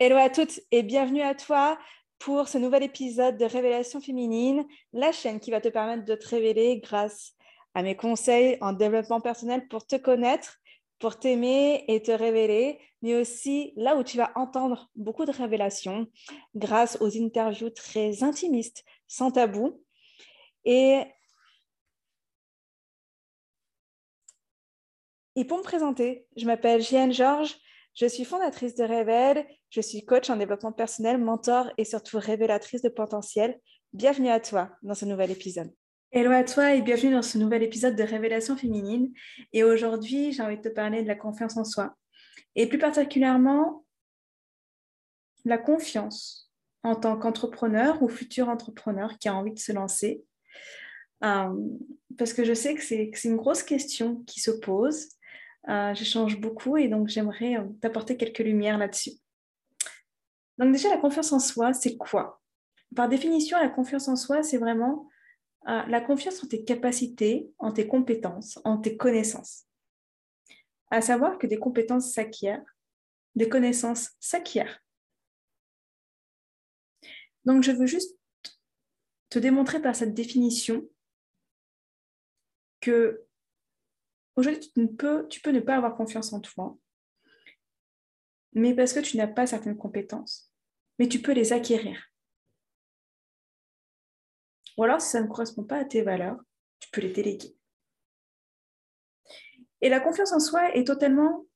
Hello à toutes et bienvenue à toi pour ce nouvel épisode de Révélation féminine, la chaîne qui va te permettre de te révéler grâce à mes conseils en développement personnel pour te connaître, pour t'aimer et te révéler, mais aussi là où tu vas entendre beaucoup de révélations grâce aux interviews très intimistes, sans tabou. Et, et pour me présenter, je m'appelle Jeanne Georges, je suis fondatrice de Révèle, je suis coach en développement personnel, mentor et surtout révélatrice de potentiel. Bienvenue à toi dans ce nouvel épisode. Hello à toi et bienvenue dans ce nouvel épisode de Révélation féminine. Et aujourd'hui, j'ai envie de te parler de la confiance en soi. Et plus particulièrement, la confiance en tant qu'entrepreneur ou futur entrepreneur qui a envie de se lancer. Euh, parce que je sais que c'est une grosse question qui se pose euh, j'échange beaucoup et donc j'aimerais euh, t'apporter quelques lumières là-dessus. Donc déjà, la confiance en soi, c'est quoi? Par définition, la confiance en soi, c'est vraiment euh, la confiance en tes capacités, en tes compétences, en tes connaissances. À savoir que des compétences s'acquièrent, des connaissances s'acquièrent. Donc je veux juste te démontrer par cette définition que Aujourd'hui, tu, peux, tu peux ne pas avoir confiance en toi, mais parce que tu n'as pas certaines compétences. Mais tu peux les acquérir. Ou alors, si ça ne correspond pas à tes valeurs, tu peux les déléguer. Et la confiance en soi est totalement,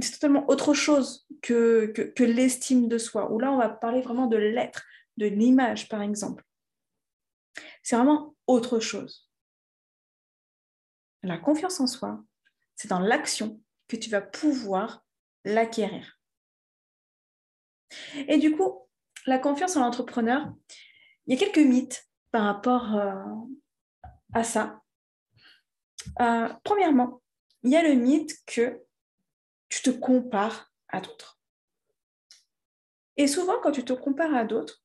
c'est totalement autre chose que, que, que l'estime de soi, où là, on va parler vraiment de l'être, de l'image, par exemple. C'est vraiment autre chose. La confiance en soi, c'est dans l'action que tu vas pouvoir l'acquérir. Et du coup, la confiance en l'entrepreneur, il y a quelques mythes par rapport euh, à ça. Euh, premièrement, il y a le mythe que tu te compares à d'autres. Et souvent, quand tu te compares à d'autres,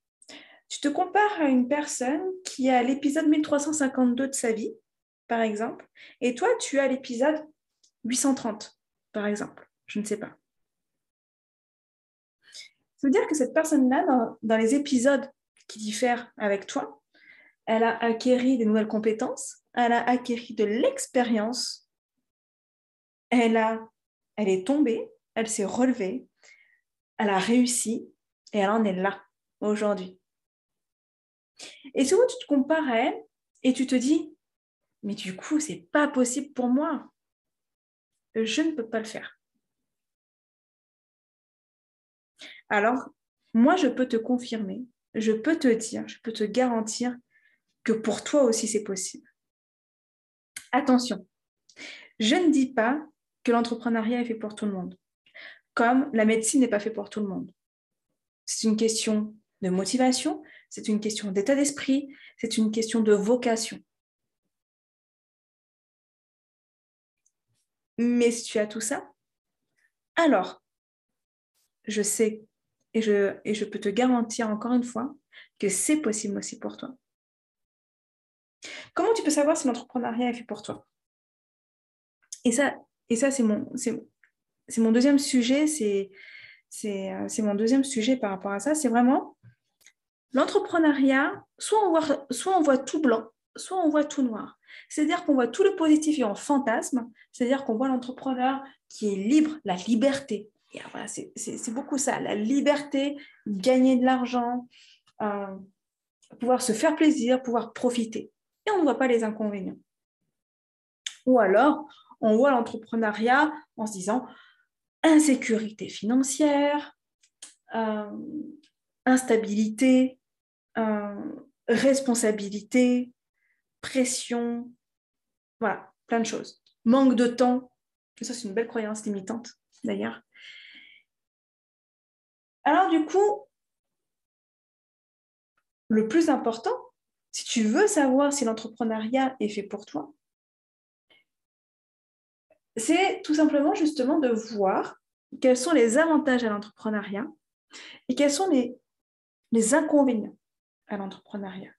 tu te compares à une personne qui a l'épisode 1352 de sa vie par exemple, et toi, tu as l'épisode 830, par exemple. Je ne sais pas. Ça veut dire que cette personne-là, dans, les épisodes qui diffèrent avec toi, elle a acquéri des nouvelles compétences, elle a acquéri de l'expérience, elle, elle est tombée, elle s'est relevée, elle a réussi et elle en est là aujourd'hui. Et souvent, tu te compares à elle et tu te dis, mais du coup, c'est pas possible pour moi. Je ne peux pas le faire. Alors, moi, je peux te confirmer, je peux te dire, je peux te garantir que pour toi aussi, c'est possible. Attention, je ne dis pas que l'entrepreneuriat est fait pour tout le monde, comme la médecine n'est pas fait pour tout le monde. C'est une question de motivation, c'est une question d'état d'esprit, c'est une question de vocation. Mais si tu as tout ça, alors, je sais et je, peux te garantir encore une fois que c'est possible aussi pour toi. Comment tu peux savoir si l'entrepreneuriat est fait pour toi? Et ça, et ça c'est mon, deuxième sujet, c'est, c'est, mon deuxième sujet par rapport à ça. C'est vraiment l'entrepreneuriat, soit soit on voit tout blanc, soit on voit tout noir. C'est-à-dire qu'on voit tout le positif et en fantasme, c'est-à-dire qu'on voit l'entrepreneur qui est libre, la liberté. voilà, c'est beaucoup ça, la liberté, gagner de l'argent, euh, pouvoir se faire plaisir, pouvoir profiter. Et on ne voit pas les inconvénients. Ou alors, on voit l'entrepreneuriat en se disant insécurité financière, euh, instabilité, euh, responsabilité, pression, voilà, plein de choses. Manque de temps, ça c'est une belle croyance limitante d'ailleurs. Alors du coup, le plus important, si tu veux savoir si l'entrepreneuriat est fait pour toi, c'est tout simplement justement de voir quels sont les avantages à l'entrepreneuriat et quels sont les, les inconvénients à l'entrepreneuriat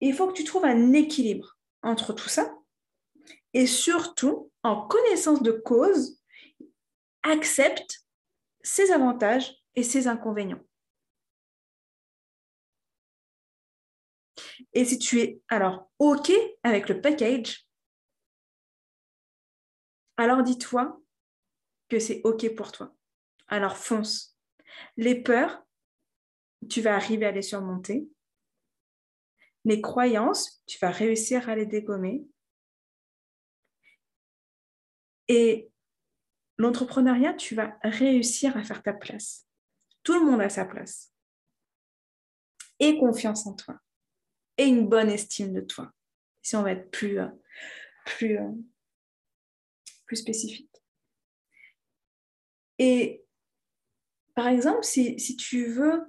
il faut que tu trouves un équilibre entre tout ça et surtout, en connaissance de cause, accepte ses avantages et ses inconvénients. Et si tu es alors OK avec le package, alors dis-toi que c'est OK pour toi. Alors fonce. Les peurs, tu vas arriver à les surmonter. Les croyances, tu vas réussir à les dégommer. Et l'entrepreneuriat, tu vas réussir à faire ta place. Tout le monde a sa place. Et confiance en toi. Et une bonne estime de toi. Si on va être plus, euh, plus, euh, plus spécifique. Et par exemple, si, tu veux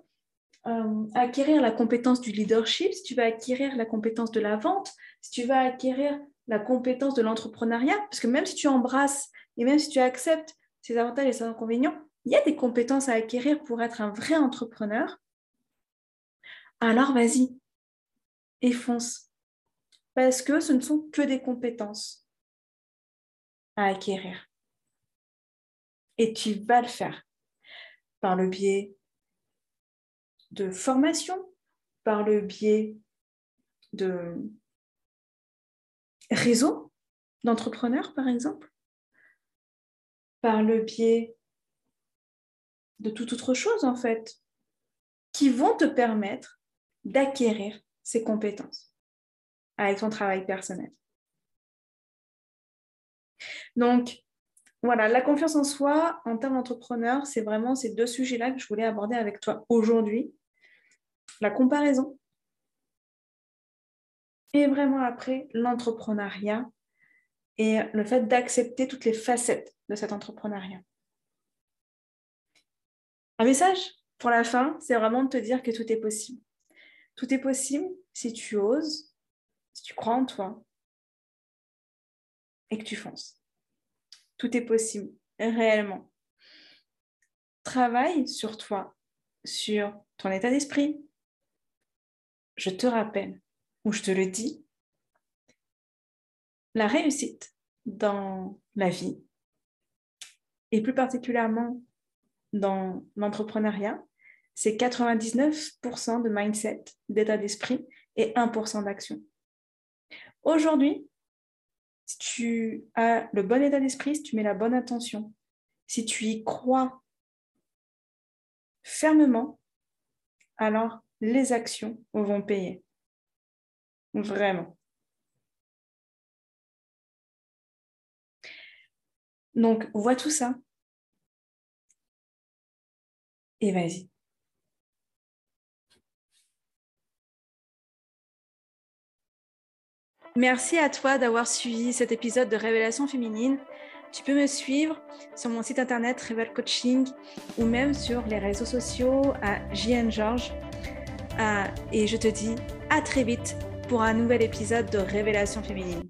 euh, acquérir la compétence du leadership, si tu veux acquérir la compétence de la vente, si tu veux acquérir la compétence de l'entrepreneuriat, parce que même si tu embrasses et même si tu acceptes ses avantages et ses inconvénients, il y a des compétences à acquérir pour être un vrai entrepreneur, alors vas-y et fonce. Parce que ce ne sont que des compétences à acquérir. Et tu vas le faire par le biais de formation, par le biais de réseaux d'entrepreneurs, par exemple, par le biais de toute autre chose, en fait, qui vont te permettre d'acquérir ces compétences avec ton travail personnel. Donc, voilà, la confiance en soi en termes d'entrepreneur, c'est vraiment ces deux sujets-là que je voulais aborder avec toi aujourd'hui. La comparaison et vraiment après l'entrepreneuriat et le fait d'accepter toutes les facettes de cet entrepreneuriat. Un message pour la fin, c'est vraiment de te dire que tout est possible. Tout est possible si tu oses, si tu crois en toi et que tu fonces. Tout est possible, réellement. Travaille sur toi, sur ton état d'esprit. Je te rappelle, ou je te le dis, la réussite dans la vie, et plus particulièrement dans l'entrepreneuriat, c'est 99% de mindset, d'état d'esprit et 1% d'action. Aujourd'hui, si tu as le bon état d'esprit, si tu mets la bonne attention, si tu y crois fermement, alors les actions vont payer. Vraiment. Donc, vois tout ça. Et vas-y. Merci à toi d'avoir suivi cet épisode de Révélation féminine. Tu peux me suivre sur mon site internet Revel Coaching ou même sur les réseaux sociaux à JN Georges. Euh, et je te dis à très vite pour un nouvel épisode de Révélation féminine.